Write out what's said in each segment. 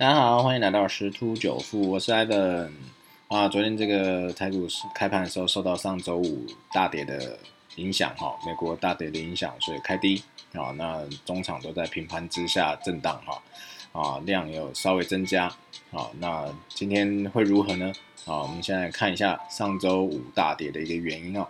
大家好，欢迎来到十突九富，我是 Ivan 啊。昨天这个台股开盘的时候受到上周五大跌的影响哈，美国大跌的影响，所以开低啊。那中场都在平盘之下震荡哈啊，量有稍微增加啊。那今天会如何呢？啊，我们现在看一下上周五大跌的一个原因啊。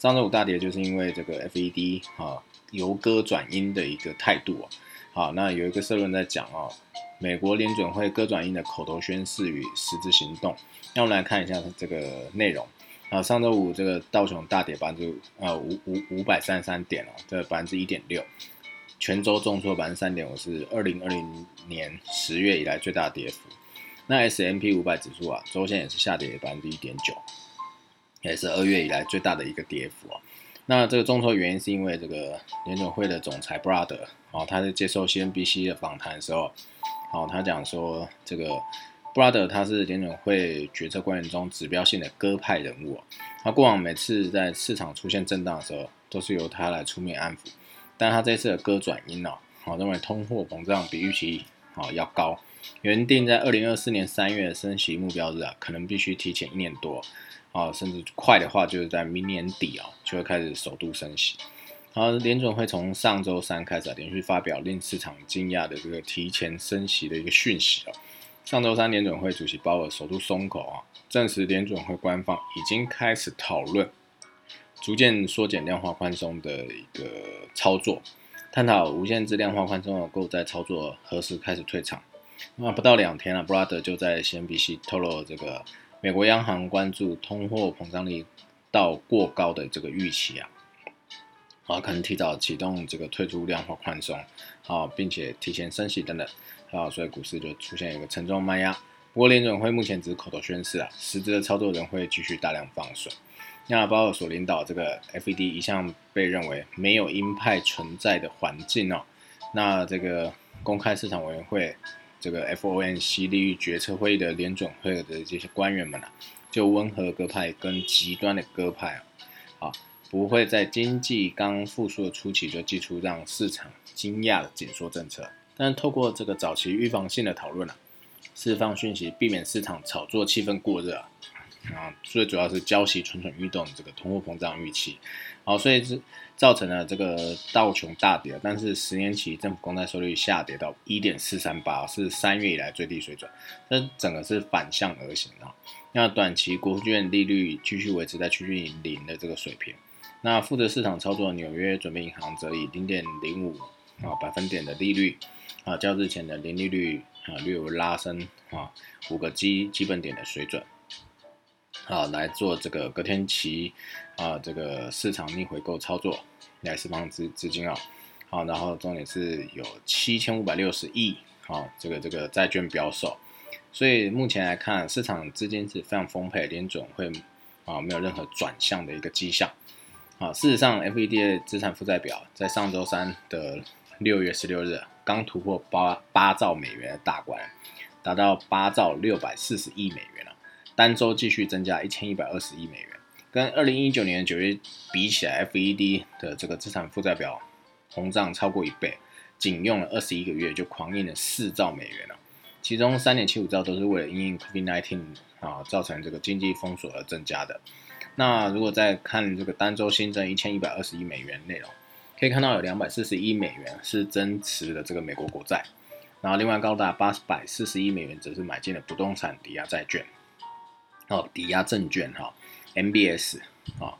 上周五大跌就是因为这个 FED 啊由歌转音的一个态度。好，那有一个社论在讲哦。美国联准会割转印的口头宣誓与实质行动，那我们来看一下这个内容啊。上周五这个道琼大跌百分之呃五五五百三十三点哦，这百分之一点六，全周重挫百分之三点五，是二零二零年十月以来最大跌幅。那 S M P 五百指数啊，周线也是下跌百分之一点九，也是二月以来最大的一个跌幅啊。那这个重挫原因是因为这个联准会的总裁 Brother 哦，他在接受 C N B C 的访谈的时候。好，他讲说这个布拉德他是联准会决策官员中指标性的鸽派人物。他过往每次在市场出现震荡的时候，都是由他来出面安抚。但他这次的鸽转音哦，好认为通货膨胀比预期好要高，原定在二零二四年三月升息目标日啊，可能必须提前一年多啊，甚至快的话就是在明年底啊，就会开始首度升息。好，联准会从上周三开始啊，连续发表令市场惊讶的这个提前升息的一个讯息啊。上周三，联准会主席鲍尔首度松口啊，证实联准会官方已经开始讨论逐渐缩减量化宽松的一个操作，探讨无限制量化宽松的购债操作何时开始退场。那不到两天了，布拉德就在 CNBC 透露这个美国央行关注通货膨胀率到过高的这个预期啊。啊，可能提早启动这个退出量化宽松，啊，并且提前升息等等，啊，所以股市就出现一个沉重卖压。不过联准会目前只是口头宣誓啊，实质的操作人会继续大量放水。那鲍尔所领导这个 FED 一向被认为没有鹰派存在的环境哦。那这个公开市场委员会这个 FOMC 利率决策会议的联准会的这些官员们啊，就温和鸽派跟极端的鸽派啊，啊。不会在经济刚复苏的初期就寄出让市场惊讶的紧缩政策，但透过这个早期预防性的讨论啊，释放讯息，避免市场炒作气氛过热啊，啊，最主要是交息蠢蠢欲动这个通货膨胀预期，好，所以是造成了这个道琼大跌，但是十年期政府公债收益率下跌到一点四三八，是三月以来最低水准，这整个是反向而行啊，那短期国券利率继续维持在趋近于零的这个水平。那负责市场操作的纽约准备银行则以零点零五啊百分点的利率啊，较日前的零利率啊略有拉升啊五个基基本点的水准啊来做这个隔天期啊这个市场逆回购操作来释放资资金啊好，然后重点是有七千五百六十亿啊这个这个债券标售，所以目前来看市场资金是非常丰沛，联总会啊没有任何转向的一个迹象。啊，事实上，FED 的资产负债表在上周三的六月十六日刚突破八八兆美元的大关，达到八兆六百四十亿美元了，单周继续增加一千一百二十亿美元，跟二零一九年九月比起来，FED 的这个资产负债表膨胀超过一倍，仅用了二十一个月就狂印了四兆美元了，其中三点七五兆都是为了因应 COVID-19 啊造成这个经济封锁而增加的。那如果再看这个单周新增一千一百二十亿美元内容，可以看到有两百四十亿美元是增持的这个美国国债，然后另外高达八百四十亿美元则是买进了不动产抵押债券，哦，抵押证券哈，MBS 啊，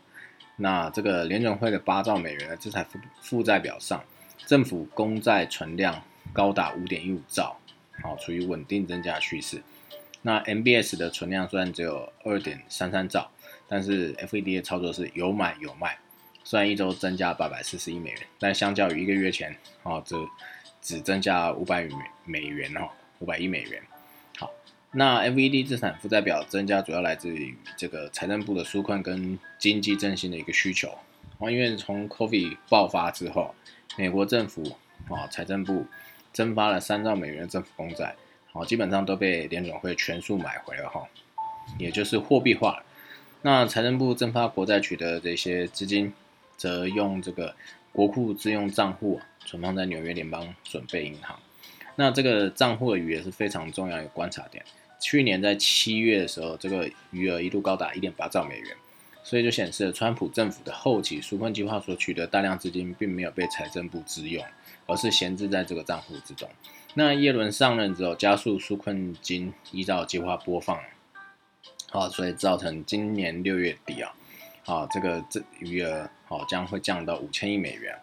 那这个联准会的八兆美元的资产负负债表上，政府公债存量高达五点一五兆，好，处于稳定增加趋势。那 MBS 的存量虽然只有二点三三兆。但是 FED 的操作是有买有卖，虽然一周增加八百四十亿美元，但相较于一个月前，哦，这只增加五百美美元哦，五百亿美元。好，那 FED 资产负债表增加主要来自于这个财政部的纾困跟经济振兴的一个需求。哦，因为从 COVID 爆发之后，美国政府啊财政部增发了三兆美元的政府公债，哦，基本上都被联总会全数买回了哈，也就是货币化了。那财政部增发国债取得这些资金，则用这个国库自用账户存放在纽约联邦准备银行。那这个账户的余额是非常重要的观察点。去年在七月的时候，这个余额一度高达一点八兆美元，所以就显示了川普政府的后期纾困计划所取得大量资金，并没有被财政部支用，而是闲置在这个账户之中。那耶伦上任之后，加速纾困金依照计划播放，好，所以造成今年六月底啊，好，这个这余额好将会降到五千亿美元。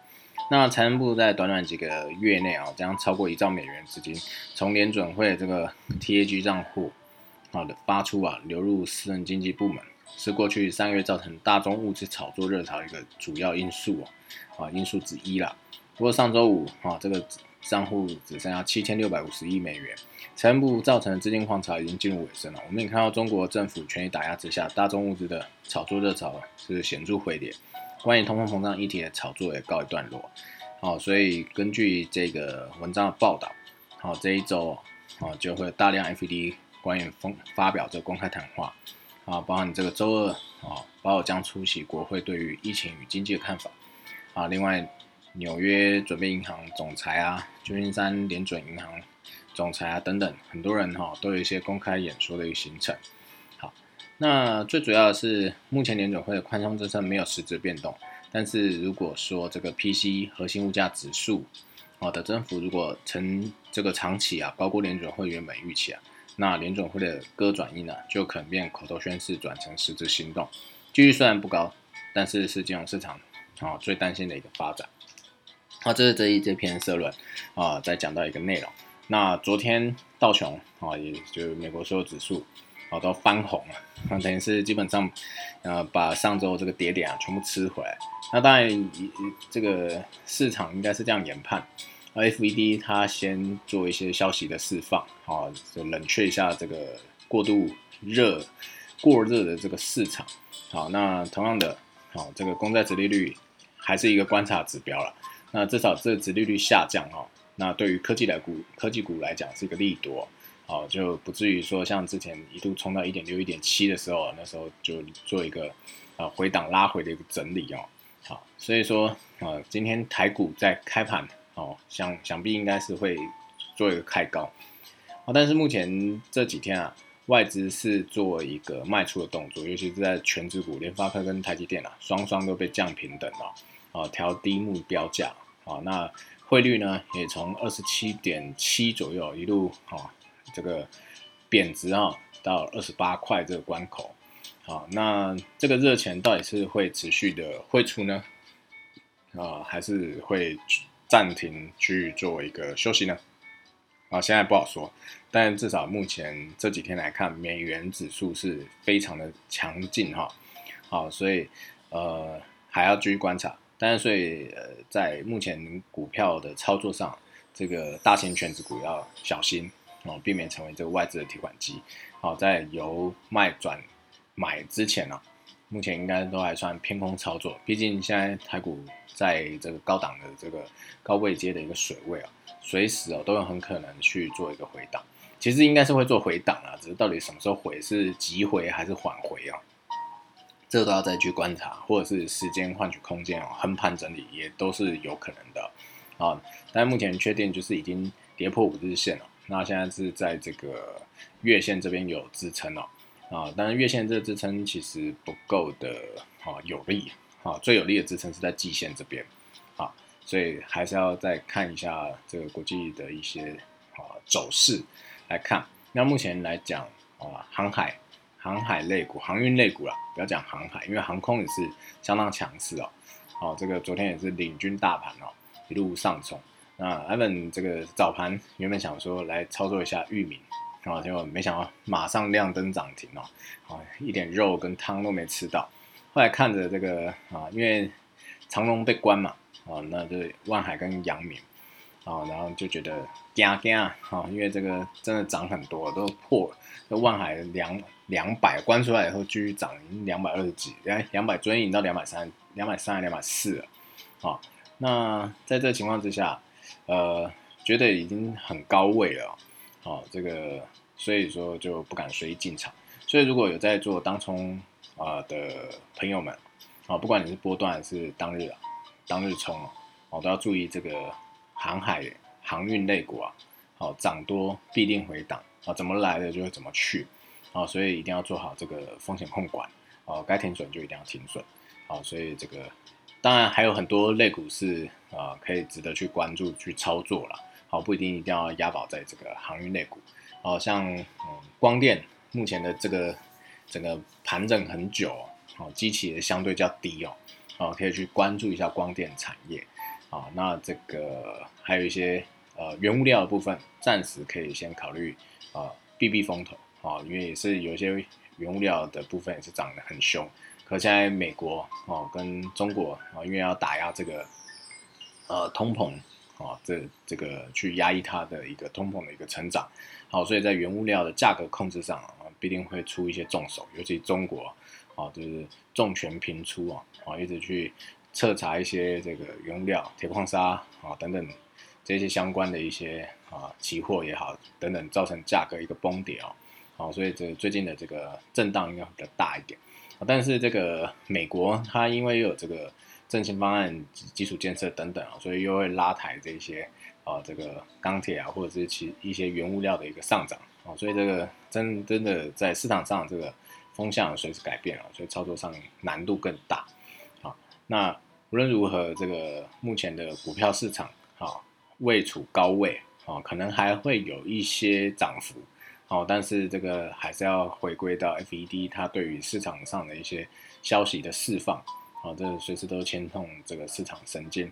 那财政部在短短几个月内啊，将超过一兆美元资金从联准会这个 TAG 账户好的发出啊，流入私人经济部门，是过去三个月造成大宗物资炒作热潮一个主要因素啊，啊因素之一啦。不过上周五啊，这个账户只剩下七千六百五十亿美元，财政部造成的资金狂潮已经进入尾声了。我们也看到中国政府全力打压之下，大宗物资的炒作热潮是显著回跌。关于通货膨胀议题的炒作也告一段落，好，所以根据这个文章的报道，好，这一周啊就会大量 FED 官员发发表这公开谈话，啊，包含这个周二啊，鲍尔将出席国会对于疫情与经济的看法，啊，另外纽约准备银行总裁啊，旧金山联准银行总裁啊等等，很多人哈都有一些公开演说的一个行程。好那最主要的是，目前联准会的宽松政策没有实质变动。但是如果说这个 P C 核心物价指数，好的增幅如果成这个长期啊高过联准会原本预期啊，那联准会的鸽转鹰呢就可能变口头宣誓转成实质行动。几率虽然不高，但是是金融市场啊最担心的一个发展。好，这是这一这篇社论啊，在讲到一个内容。那昨天道琼啊，也就是美国所有指数。好，都翻红了，那等于是基本上，呃，把上周这个跌点啊全部吃回来。那当然，这个市场应该是这样研判，FED 它先做一些消息的释放，啊，就冷却一下这个过度热、过热的这个市场。好，那同样的，好，这个公债殖利率还是一个观察指标了。那至少这殖利率下降哈，那对于科技来股、科技股来讲是一个利多。好，就不至于说像之前一度冲到一点六、一点七的时候，那时候就做一个呃回档拉回的一个整理哦。好，所以说呃，今天台股在开盘哦，想想必应该是会做一个开高。好，但是目前这几天啊，外资是做一个卖出的动作，尤其是在全指股，联发科跟台积电啊，双双都被降平等了，啊，调低目标价。啊，那汇率呢，也从二十七点七左右一路啊。这个贬值啊，到二十八块这个关口，好，那这个热钱到底是会持续的汇出呢？啊，还是会暂停去做一个休息呢？啊，现在不好说，但至少目前这几天来看，美元指数是非常的强劲哈，好，所以呃还要继续观察，但是所以呃在目前股票的操作上，这个大型全值股要小心。哦，避免成为这个外资的提款机。好，在由卖转买之前呢，目前应该都还算偏空操作。毕竟现在台股在这个高档的这个高位阶的一个水位啊，随时哦都有很可能去做一个回档。其实应该是会做回档啊，只是到底什么时候回，是急回还是缓回啊？这都要再去观察，或者是时间换取空间哦，横盘整理也都是有可能的啊。但目前确定就是已经跌破五日线了。那现在是在这个月线这边有支撑哦，啊，但是月线这个支撑其实不够的啊，有利啊，最有利的支撑是在季线这边，啊，所以还是要再看一下这个国际的一些啊走势来看。那目前来讲啊，航海、航海类股、航运类股啦，不要讲航海，因为航空也是相当强势哦，好，这个昨天也是领军大盘哦，一路上冲。那 Evan 这个早盘原本想说来操作一下域名，啊，结果没想到马上亮灯涨停哦，啊，一点肉跟汤都没吃到。后来看着这个啊，因为长隆被关嘛，啊，那就万海跟阳明，啊，然后就觉得惊惊啊，因为这个真的涨很多，都破这万海两两百关出来以后继续涨，两百二十几，哎，两百追引到两百三，两百三两百四了，啊，那在这情况之下。呃，觉得已经很高位了，哦，这个所以说就不敢随意进场。所以如果有在做当冲啊的朋友们，啊，不管你是波段还是当日啊，当日冲哦，都要注意这个航海航运类股啊，好涨多必定回档啊，怎么来的就会怎么去啊，所以一定要做好这个风险控管啊，该停损就一定要停损啊，所以这个当然还有很多类股是啊可以值得去关注去操作了，好不一定一定要押宝在这个航运类股，哦像嗯光电目前的这个整个盘整很久哦，机器也相对较低哦，啊可以去关注一下光电产业啊，那这个还有一些。呃，原物料的部分暂时可以先考虑啊避避风头啊，因为也是有些原物料的部分也是涨得很凶。可现在美国哦跟中国啊，因为要打压这个呃通膨啊，这这个去压抑它的一个通膨的一个成长，好，所以在原物料的价格控制上啊，必定会出一些重手，尤其中国啊，就是重拳频出啊，啊，一直去彻查一些这个原物料、铁矿砂啊等等。这些相关的一些啊期货也好等等，造成价格一个崩跌哦，好，所以这最近的这个震荡应该比较大一点但是这个美国它因为又有这个振兴方案、基础建设等等啊，所以又会拉抬这些啊这个钢铁啊或者是其一些原物料的一个上涨啊，所以这个真真的在市场上这个风向随时改变啊，所以操作上难度更大啊。那无论如何，这个目前的股票市场啊。位处高位，啊，可能还会有一些涨幅，哦，但是这个还是要回归到 FED 它对于市场上的一些消息的释放，哦，这随时都牵动这个市场神经，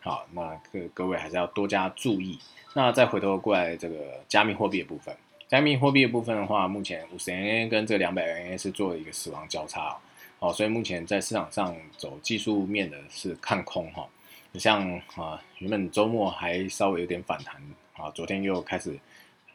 好，那各各位还是要多加注意。那再回头过来这个加密货币的部分，加密货币的部分的话，目前五十 NA 跟这两百 NA 是做了一个死亡交叉，哦，所以目前在市场上走技术面的是看空，哈。像啊，原本周末还稍微有点反弹啊，昨天又开始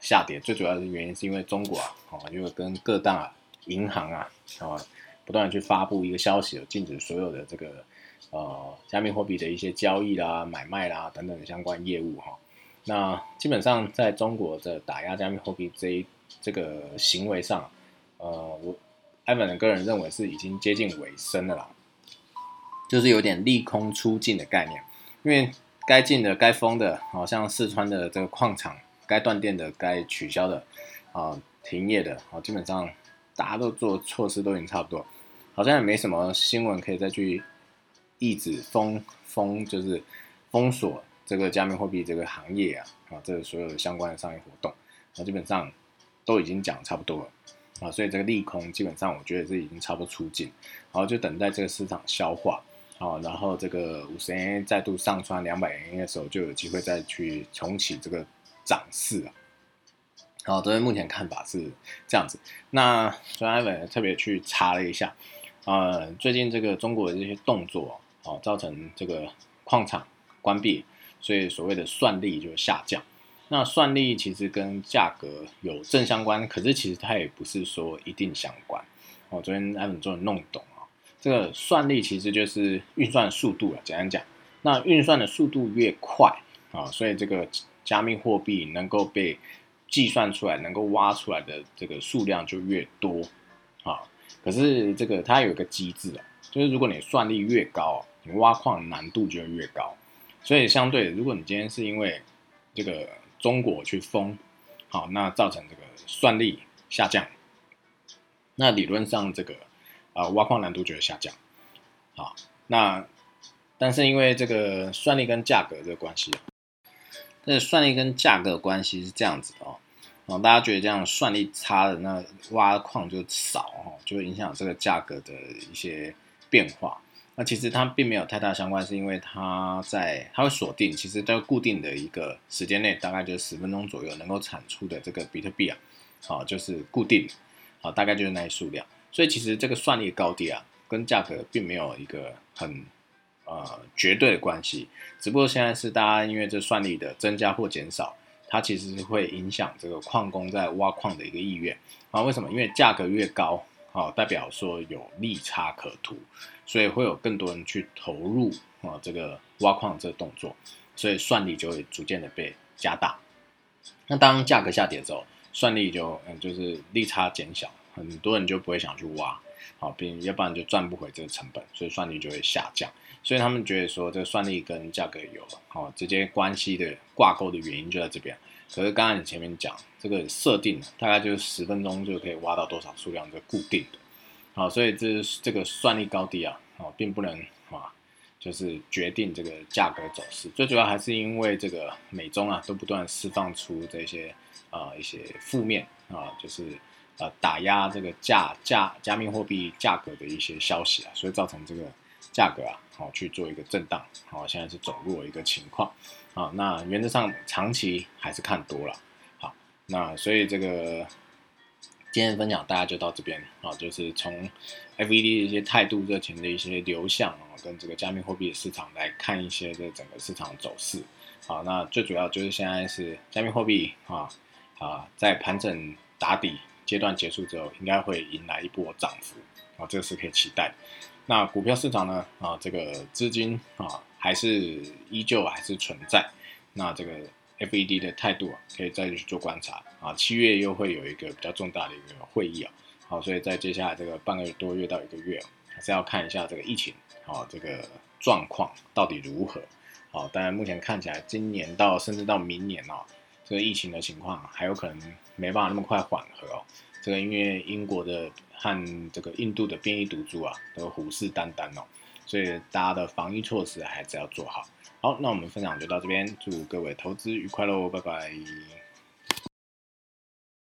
下跌。最主要的原因是因为中国啊，啊，因为跟各大银行啊，啊，不断去发布一个消息，禁止所有的这个呃加密货币的一些交易啦、买卖啦等等的相关业务哈。那基本上在中国的打压加密货币这一这个行为上，呃，我艾文的个人认为是已经接近尾声的啦。就是有点利空出尽的概念，因为该进的、该封的，好像四川的这个矿场，该断电的、该取消的，啊，停业的，啊，基本上大家都做措施都已经差不多，好像也没什么新闻可以再去抑制封封，就是封锁这个加密货币这个行业啊，啊，这所有的相关的商业活动，啊，基本上都已经讲差不多了。啊，所以这个利空基本上我觉得是已经差不多出尽，然后就等待这个市场消化。啊，然后这个五十 A 再度上穿两百 A 的时候，就有机会再去重启这个涨势啊。好，这边目前看法是这样子。那专艾文特别去查了一下，呃，最近这个中国的这些动作，哦，造成这个矿场关闭，所以所谓的算力就下降。那算力其实跟价格有正相关，可是其实它也不是说一定相关。哦，昨天艾文终于弄懂啊。这个算力其实就是运算速度了，简单讲，那运算的速度越快啊，所以这个加密货币能够被计算出来、能够挖出来的这个数量就越多啊。可是这个它有一个机制啊，就是如果你算力越高，你挖矿难度就越高。所以相对，如果你今天是因为这个中国去封，好，那造成这个算力下降，那理论上这个。啊，挖矿难度就会下降，好，那但是因为这个算力跟价格这个关系，这算力跟价格关系是这样子的哦，哦，大家觉得这样算力差的那挖矿就少哦，就会影响这个价格的一些变化。那其实它并没有太大相关，是因为它在它会锁定，其实在固定的一个时间内，大概就十分钟左右能够产出的这个比特币啊，好，就是固定，好，大概就是那些数量。所以其实这个算力高低啊，跟价格并没有一个很呃绝对的关系，只不过现在是大家因为这算力的增加或减少，它其实是会影响这个矿工在挖矿的一个意愿啊。为什么？因为价格越高，啊，代表说有利差可图，所以会有更多人去投入啊这个挖矿这个动作，所以算力就会逐渐的被加大。那当价格下跌之后，算力就嗯就是利差减小。很多人就不会想去挖，好，并要不然就赚不回这个成本，所以算力就会下降。所以他们觉得说，这个算力跟价格有好直接关系的挂钩的原因就在这边。可是刚才你前面讲这个设定大概就是十分钟就可以挖到多少数量，这固定的。好，所以这这个算力高低啊，哦，并不能啊，就是决定这个价格走势。最主要还是因为这个美中啊都不断释放出这些啊一些负面啊，就是呃打压这个价价加密货币价格的一些消息啊，所以造成这个价格啊好去做一个震荡，好现在是走弱一个情况。好，那原则上长期还是看多了。好，那所以这个今天分享大家就到这边啊，就是从 FED 的一些态度、热情的一些流向啊，跟这个加密货币的市场来看一些这整个市场走势。好，那最主要就是现在是加密货币啊啊，在盘整打底阶段结束之后，应该会迎来一波涨幅啊，这个是可以期待。那股票市场呢啊，这个资金啊。还是依旧还是存在，那这个 FED 的态度啊，可以再去做观察啊。七月又会有一个比较重大的一个会议啊，好，所以在接下来这个半个多月到一个月，还是要看一下这个疫情啊这个状况到底如何。好，当然目前看起来，今年到甚至到明年啊，这个疫情的情况还有可能没办法那么快缓和哦。这个因为英国的和这个印度的变异毒株啊，都虎视眈眈哦。所以大家的防疫措施还是要做好。好，那我们分享就到这边，祝各位投资愉快喽，拜拜。